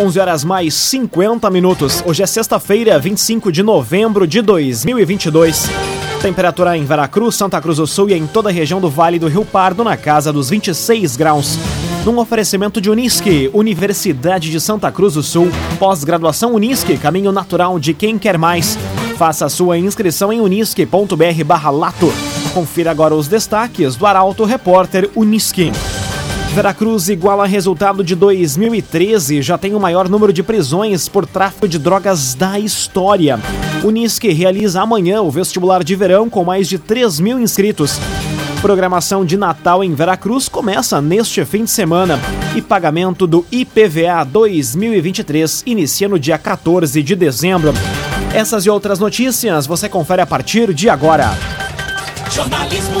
11 horas mais 50 minutos. Hoje é sexta-feira, 25 de novembro de 2022. Temperatura em Veracruz, Santa Cruz do Sul e em toda a região do Vale do Rio Pardo na casa dos 26 graus. Num oferecimento de Unisque, Universidade de Santa Cruz do Sul, pós-graduação Unisque, caminho natural de quem quer mais. Faça sua inscrição em unisque.br/lato. Confira agora os destaques do Arauto Repórter Unisque. Veracruz iguala resultado de 2013, já tem o maior número de prisões por tráfico de drogas da história. Unisque realiza amanhã o vestibular de verão com mais de 3 mil inscritos. Programação de Natal em Veracruz começa neste fim de semana e pagamento do IPVA 2023 inicia no dia 14 de dezembro. Essas e outras notícias você confere a partir de agora. Jornalismo.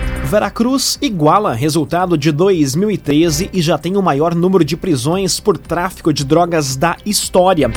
Veracruz iguala resultado de 2013 e já tem o maior número de prisões por tráfico de drogas da história.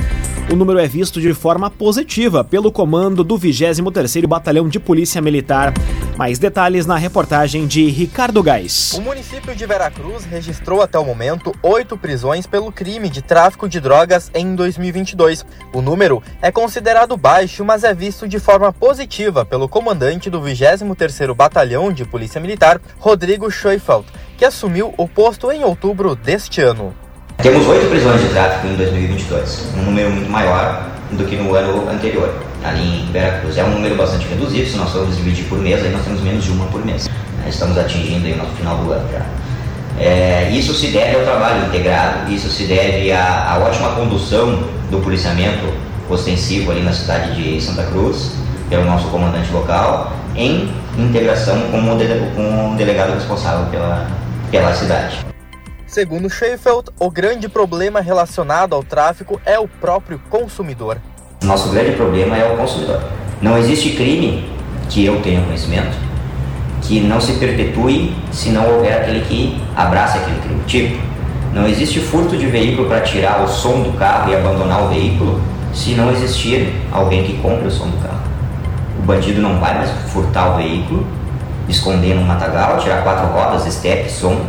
O número é visto de forma positiva pelo comando do 23º Batalhão de Polícia Militar. Mais detalhes na reportagem de Ricardo Gás. O município de Veracruz registrou até o momento oito prisões pelo crime de tráfico de drogas em 2022. O número é considerado baixo, mas é visto de forma positiva pelo comandante do 23º Batalhão de Polícia Militar, Rodrigo Scheufeld, que assumiu o posto em outubro deste ano. Temos oito prisões de tráfico em 2022, um número muito maior do que no ano anterior, ali em Veracruz. É um número bastante reduzido, se nós formos dividir por mês, aí nós temos menos de uma por mês. Estamos atingindo aí o nosso final do ano já. É, isso se deve ao trabalho integrado, isso se deve à, à ótima condução do policiamento ostensivo ali na cidade de Santa Cruz, pelo nosso comandante local, em integração com o, dele, com o delegado responsável pela, pela cidade. Segundo Sheffield, o grande problema relacionado ao tráfico é o próprio consumidor. Nosso grande problema é o consumidor. Não existe crime que eu tenha conhecimento que não se perpetue se não houver aquele que abraça aquele crime. Tipo, não existe furto de veículo para tirar o som do carro e abandonar o veículo se não existir alguém que compre o som do carro. O bandido não vai mais furtar o veículo, esconder no matagal, tirar quatro rodas, estepe, som,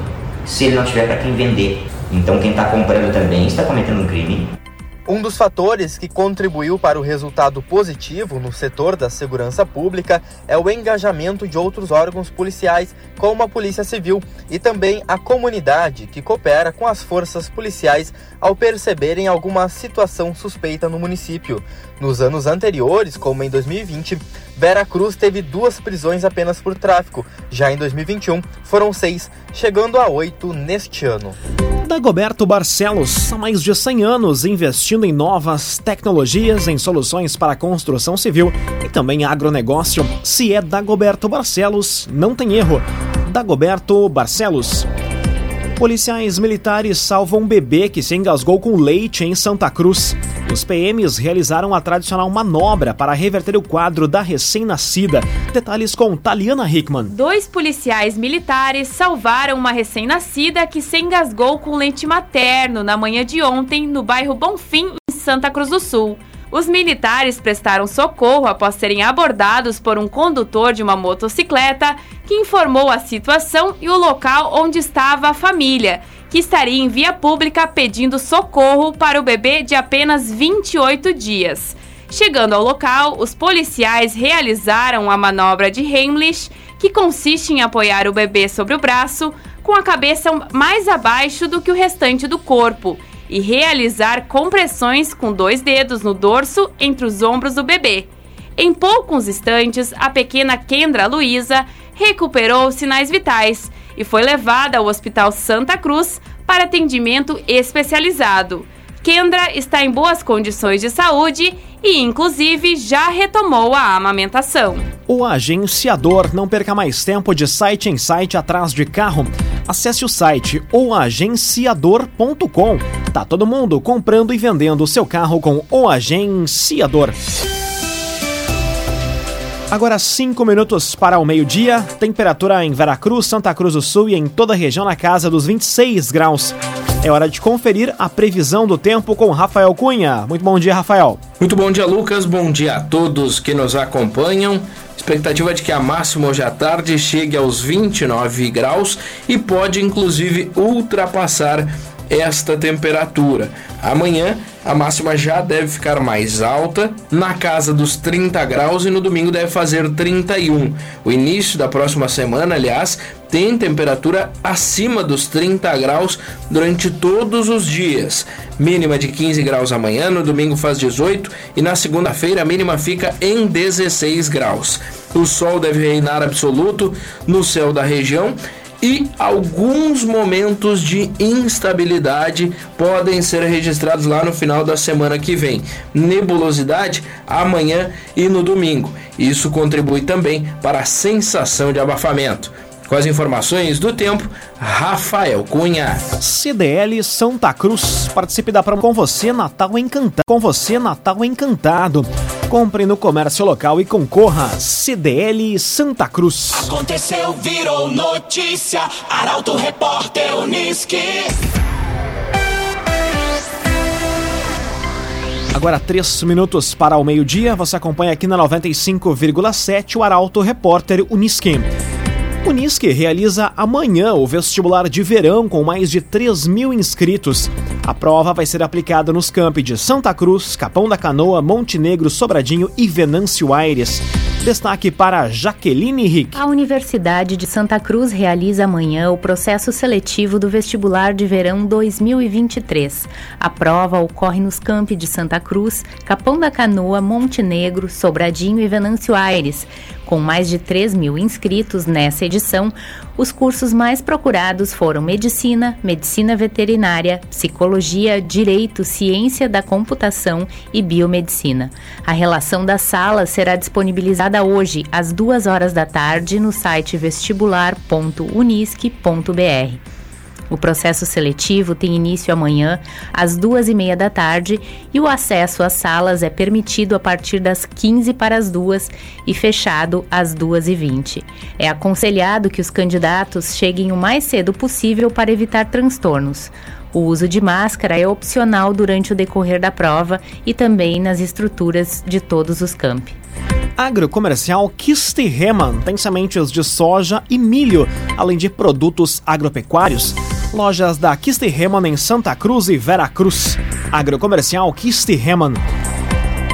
se ele não tiver para quem vender. Então quem está comprando também está cometendo um crime. Um dos fatores que contribuiu para o resultado positivo no setor da segurança pública é o engajamento de outros órgãos policiais, como a Polícia Civil, e também a comunidade que coopera com as forças policiais ao perceberem alguma situação suspeita no município. Nos anos anteriores, como em 2020, Vera Cruz teve duas prisões apenas por tráfico. Já em 2021, foram seis, chegando a oito neste ano. Dagoberto Barcelos, há mais de 100 anos investindo em novas tecnologias, em soluções para a construção civil e também agronegócio. Se é Dagoberto Barcelos, não tem erro. Dagoberto Barcelos. Policiais militares salvam um bebê que se engasgou com leite em Santa Cruz. Os PMs realizaram a tradicional manobra para reverter o quadro da recém-nascida. Detalhes com Taliana Hickman. Dois policiais militares salvaram uma recém-nascida que se engasgou com leite materno na manhã de ontem no bairro Bonfim, em Santa Cruz do Sul. Os militares prestaram socorro após serem abordados por um condutor de uma motocicleta que informou a situação e o local onde estava a família, que estaria em via pública pedindo socorro para o bebê de apenas 28 dias. Chegando ao local, os policiais realizaram a manobra de Heimlich, que consiste em apoiar o bebê sobre o braço com a cabeça mais abaixo do que o restante do corpo e realizar compressões com dois dedos no dorso entre os ombros do bebê. Em poucos instantes, a pequena Kendra Luiza recuperou sinais vitais e foi levada ao Hospital Santa Cruz para atendimento especializado. Kendra está em boas condições de saúde e, inclusive, já retomou a amamentação. O agenciador não perca mais tempo de site em site atrás de carro. Acesse o site oagenciador.com. Tá todo mundo comprando e vendendo o seu carro com o agenciador. Agora 5 minutos para o meio-dia, temperatura em Veracruz, Santa Cruz do Sul e em toda a região na casa dos 26 graus. É hora de conferir a previsão do tempo com Rafael Cunha. Muito bom dia, Rafael. Muito bom dia, Lucas. Bom dia a todos que nos acompanham. Expectativa de que a máxima hoje à tarde chegue aos 29 graus e pode inclusive ultrapassar esta temperatura. Amanhã a máxima já deve ficar mais alta, na casa dos 30 graus e no domingo deve fazer 31. O início da próxima semana, aliás, tem temperatura acima dos 30 graus durante todos os dias. Mínima de 15 graus amanhã, no domingo faz 18 e na segunda-feira a mínima fica em 16 graus. O sol deve reinar absoluto no céu da região e alguns momentos de instabilidade podem ser registrados lá no final da semana que vem. Nebulosidade amanhã e no domingo. Isso contribui também para a sensação de abafamento. Com as informações do tempo, Rafael Cunha. CDL Santa Cruz. Participe da promoção com você Natal Encantado. Com você Natal Encantado. Compre no comércio local e concorra. CDL Santa Cruz. Aconteceu, virou notícia. Arauto Repórter Uniski. Agora, três minutos para o meio-dia. Você acompanha aqui na 95,7 o Arauto Repórter Uniski. Unisque realiza amanhã o vestibular de verão com mais de 3 mil inscritos. A prova vai ser aplicada nos campi de Santa Cruz, Capão da Canoa, Montenegro, Sobradinho e Venâncio Aires. Destaque para Jaqueline Rick. A Universidade de Santa Cruz realiza amanhã o processo seletivo do vestibular de verão 2023. A prova ocorre nos campi de Santa Cruz, Capão da Canoa, Montenegro, Sobradinho e Venâncio Aires. Com mais de 3 mil inscritos nessa edição, os cursos mais procurados foram Medicina, Medicina Veterinária, Psicologia, Direito, Ciência da Computação e Biomedicina. A relação das salas será disponibilizada hoje, às 2 horas da tarde, no site vestibular.unisque.br. O processo seletivo tem início amanhã, às duas e meia da tarde, e o acesso às salas é permitido a partir das 15 para as duas e fechado às duas e vinte. É aconselhado que os candidatos cheguem o mais cedo possível para evitar transtornos. O uso de máscara é opcional durante o decorrer da prova e também nas estruturas de todos os campi. Agrocomercial Kistihemann tem sementes de soja e milho, além de produtos agropecuários. Lojas da Kistihemann em Santa Cruz e Veracruz. Agrocomercial Kistihemann.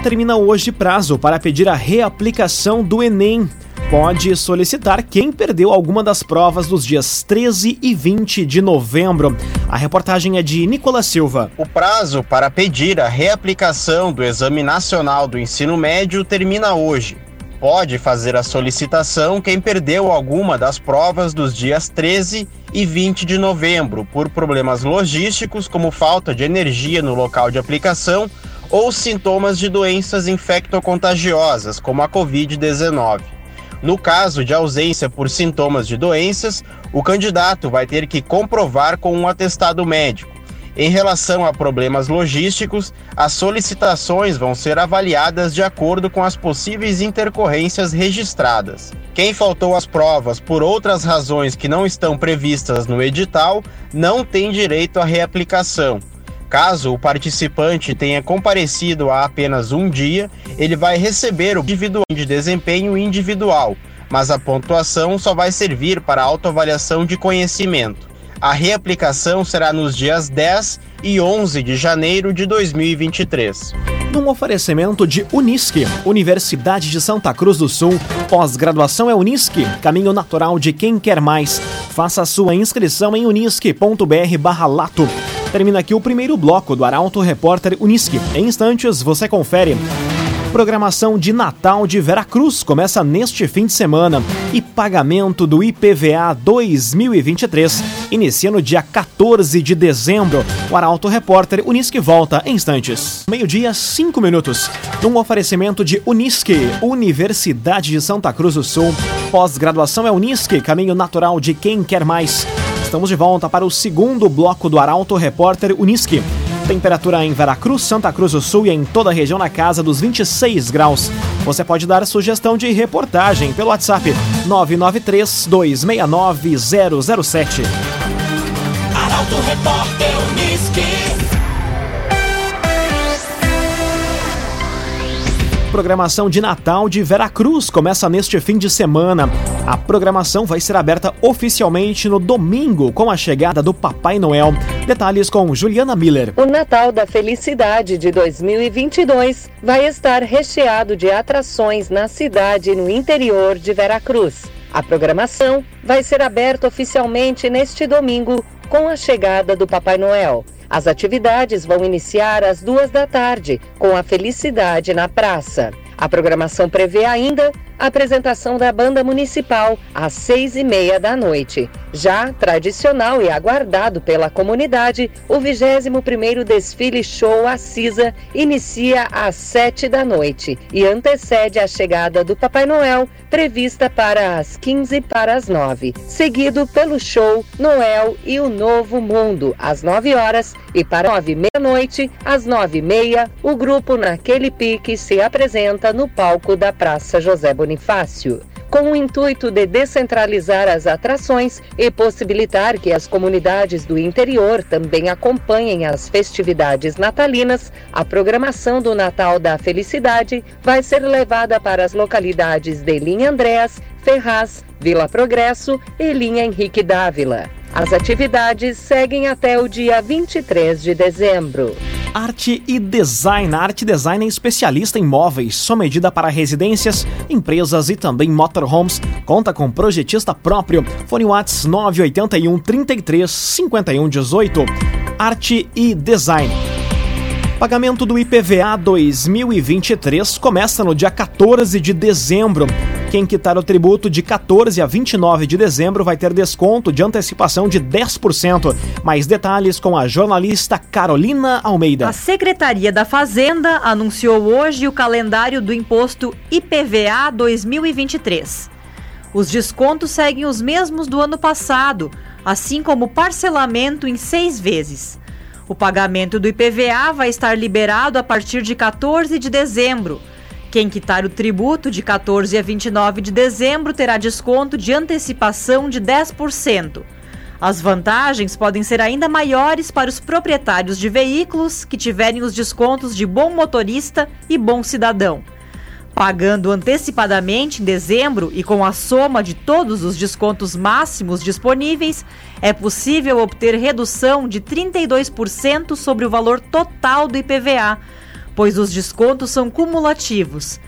Termina hoje prazo para pedir a reaplicação do Enem pode solicitar quem perdeu alguma das provas dos dias 13 e 20 de novembro. A reportagem é de Nicolas Silva. O prazo para pedir a reaplicação do Exame Nacional do Ensino Médio termina hoje. Pode fazer a solicitação quem perdeu alguma das provas dos dias 13 e 20 de novembro por problemas logísticos, como falta de energia no local de aplicação ou sintomas de doenças infectocontagiosas, como a Covid-19. No caso de ausência por sintomas de doenças, o candidato vai ter que comprovar com um atestado médico. Em relação a problemas logísticos, as solicitações vão ser avaliadas de acordo com as possíveis intercorrências registradas. Quem faltou às provas por outras razões que não estão previstas no edital não tem direito à reaplicação. Caso o participante tenha comparecido há apenas um dia, ele vai receber o individual de desempenho individual, mas a pontuação só vai servir para autoavaliação de conhecimento. A reaplicação será nos dias 10 e 11 de janeiro de 2023. Num oferecimento de Unisque, Universidade de Santa Cruz do Sul, pós-graduação é Unisque, caminho natural de quem quer mais. Faça sua inscrição em unisque.br/lato. Termina aqui o primeiro bloco do Arauto Repórter Unisque. Em instantes, você confere. Programação de Natal de Veracruz começa neste fim de semana e pagamento do IPVA 2023 inicia no dia 14 de dezembro. O Arauto Repórter Unisque volta em instantes. Meio-dia, 5 minutos. Num oferecimento de Unisque, Universidade de Santa Cruz do Sul. Pós-graduação é Unisque, caminho natural de quem quer mais. Estamos de volta para o segundo bloco do Arauto Repórter Unisque. Temperatura em Veracruz, Santa Cruz do Sul e em toda a região na casa dos 26 graus. Você pode dar sugestão de reportagem pelo WhatsApp 993 269 007. Arauto Repórter Programação de Natal de Veracruz começa neste fim de semana. A programação vai ser aberta oficialmente no domingo com a chegada do Papai Noel. Detalhes com Juliana Miller. O Natal da Felicidade de 2022 vai estar recheado de atrações na cidade e no interior de Veracruz. A programação vai ser aberta oficialmente neste domingo com a chegada do Papai Noel. As atividades vão iniciar às duas da tarde, com a Felicidade na Praça. A programação prevê ainda apresentação da banda municipal às seis e meia da noite. Já tradicional e aguardado pela comunidade, o 21º desfile show Assisa inicia às sete da noite e antecede a chegada do Papai Noel, prevista para as 15 para as 9, seguido pelo show Noel e o Novo Mundo, às 9 horas, e para nove e meia-noite, às nove e meia, o grupo Naquele Pique se apresenta no palco da Praça José Bonifácio. Com o intuito de descentralizar as atrações e possibilitar que as comunidades do interior também acompanhem as festividades natalinas, a programação do Natal da Felicidade vai ser levada para as localidades de Linha Andréas, Ferraz, Vila Progresso e Linha Henrique Dávila. As atividades seguem até o dia 23 de dezembro. Arte e Design. A Arte Design é especialista em móveis, sua medida para residências, empresas e também motorhomes. Conta com projetista próprio. Fone Whats 981 33 51 18. Arte e Design. Pagamento do IPVA 2023 começa no dia 14 de dezembro. Quem quitar o tributo de 14 a 29 de dezembro vai ter desconto de antecipação de 10%. Mais detalhes com a jornalista Carolina Almeida. A Secretaria da Fazenda anunciou hoje o calendário do imposto IPVA 2023. Os descontos seguem os mesmos do ano passado, assim como parcelamento em seis vezes. O pagamento do IPVA vai estar liberado a partir de 14 de dezembro. Quem quitar o tributo de 14 a 29 de dezembro terá desconto de antecipação de 10%. As vantagens podem ser ainda maiores para os proprietários de veículos que tiverem os descontos de bom motorista e bom cidadão. Pagando antecipadamente em dezembro e com a soma de todos os descontos máximos disponíveis, é possível obter redução de 32% sobre o valor total do IPVA, pois os descontos são cumulativos.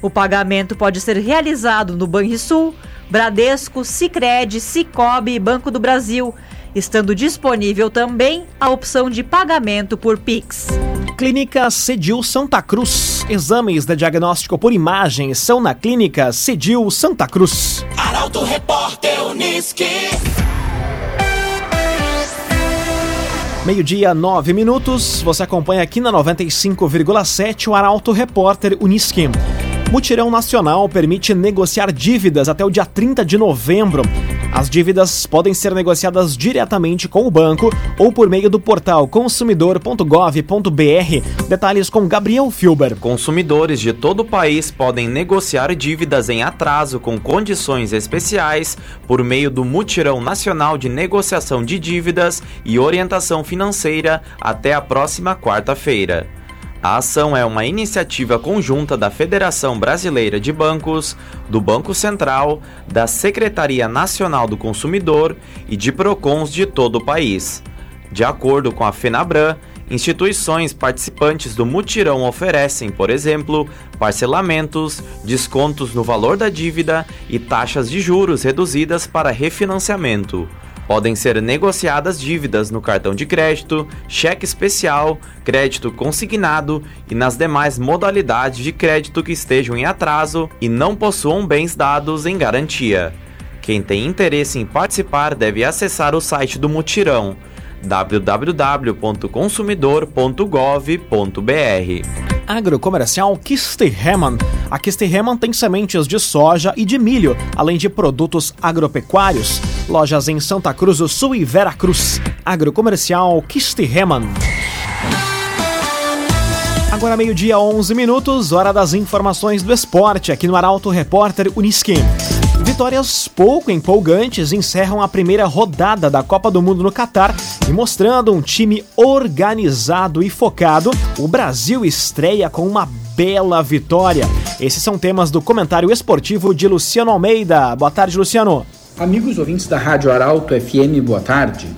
O pagamento pode ser realizado no Banrisul, Bradesco, Sicredi, Cicobi e Banco do Brasil, estando disponível também a opção de pagamento por Pix. Clínica Cedil Santa Cruz. Exames de diagnóstico por imagem são na Clínica Cedil Santa Cruz. Arauto Repórter Unisque. Meio-dia, nove minutos. Você acompanha aqui na 95,7 o Arauto Repórter Unisque. Mutirão Nacional permite negociar dívidas até o dia 30 de novembro. As dívidas podem ser negociadas diretamente com o banco ou por meio do portal consumidor.gov.br. Detalhes com Gabriel Filber. Consumidores de todo o país podem negociar dívidas em atraso com condições especiais por meio do Mutirão Nacional de Negociação de Dívidas e Orientação Financeira até a próxima quarta-feira. A ação é uma iniciativa conjunta da Federação Brasileira de Bancos, do Banco Central, da Secretaria Nacional do Consumidor e de PROCONs de todo o país. De acordo com a FENABRAN, instituições participantes do mutirão oferecem, por exemplo, parcelamentos, descontos no valor da dívida e taxas de juros reduzidas para refinanciamento. Podem ser negociadas dívidas no cartão de crédito, cheque especial, crédito consignado e nas demais modalidades de crédito que estejam em atraso e não possuam bens dados em garantia. Quem tem interesse em participar deve acessar o site do Mutirão www.consumidor.gov.br. Agrocomercial Kisterhemann. A Kisterhemann tem sementes de soja e de milho, além de produtos agropecuários. Lojas em Santa Cruz do Sul e Vera Cruz. Agrocomercial Kisterhemann. Agora meio-dia, 11 minutos, hora das informações do esporte aqui no Arauto Repórter Unisquim. Vitórias pouco empolgantes encerram a primeira rodada da Copa do Mundo no Catar e mostrando um time organizado e focado, o Brasil estreia com uma bela vitória. Esses são temas do comentário esportivo de Luciano Almeida. Boa tarde, Luciano. Amigos ouvintes da Rádio Arauto FM, boa tarde.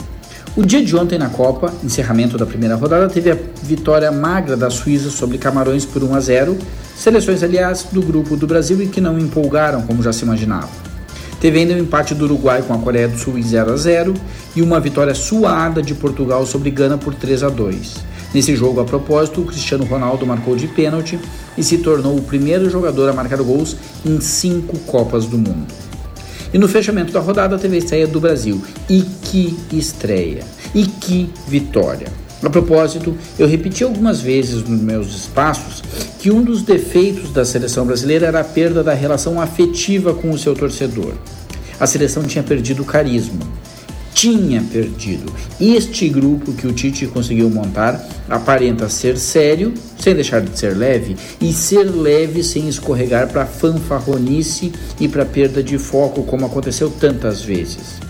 O dia de ontem na Copa, encerramento da primeira rodada, teve a vitória magra da Suíça sobre Camarões por 1 a 0, seleções aliás do grupo do Brasil e que não empolgaram como já se imaginava. Teve ainda o um empate do Uruguai com a Coreia do Sul em 0 a 0 e uma vitória suada de Portugal sobre Gana por 3 a 2. Nesse jogo, a propósito, o Cristiano Ronaldo marcou de pênalti e se tornou o primeiro jogador a marcar gols em cinco Copas do Mundo. E no fechamento da rodada teve a estreia do Brasil. E que estreia! E que vitória! A propósito, eu repeti algumas vezes nos meus espaços que um dos defeitos da seleção brasileira era a perda da relação afetiva com o seu torcedor. A seleção tinha perdido o carisma. Tinha perdido. Este grupo que o Tite conseguiu montar aparenta ser sério, sem deixar de ser leve, e ser leve sem escorregar para fanfarronice e para perda de foco, como aconteceu tantas vezes.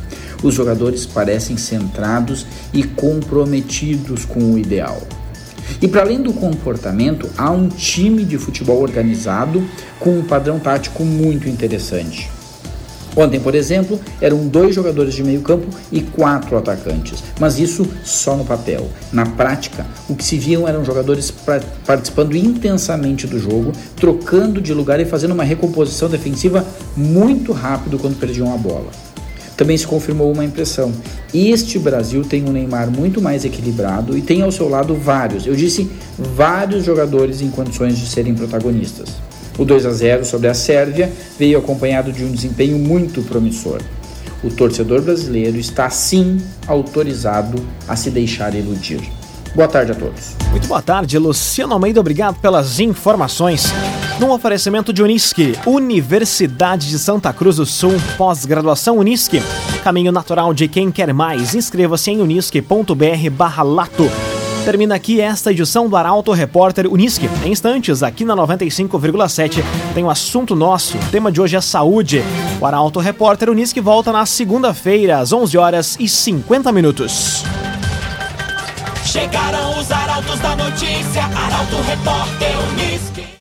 Os jogadores parecem centrados e comprometidos com o ideal. E para além do comportamento, há um time de futebol organizado com um padrão tático muito interessante. Ontem, por exemplo, eram dois jogadores de meio campo e quatro atacantes, mas isso só no papel. Na prática, o que se viam eram jogadores participando intensamente do jogo, trocando de lugar e fazendo uma recomposição defensiva muito rápido quando perdiam a bola. Também se confirmou uma impressão. Este Brasil tem um Neymar muito mais equilibrado e tem ao seu lado vários, eu disse vários jogadores em condições de serem protagonistas. O 2 a 0 sobre a Sérvia veio acompanhado de um desempenho muito promissor. O torcedor brasileiro está sim autorizado a se deixar iludir. Boa tarde a todos. Muito boa tarde, Luciano Almeida. Obrigado pelas informações. Num oferecimento de Unisque, Universidade de Santa Cruz do Sul, pós-graduação Unisque. Caminho natural de quem quer mais. Inscreva-se em unisque.br/lato. Termina aqui esta edição do Arauto Repórter Unisque. Em instantes, aqui na 95,7, tem o um assunto nosso. O tema de hoje é saúde. O Arauto Repórter Unisque volta na segunda-feira, às 11 horas e 50 minutos. Chegaram os arautos da notícia, Arauto Repórter Unisque.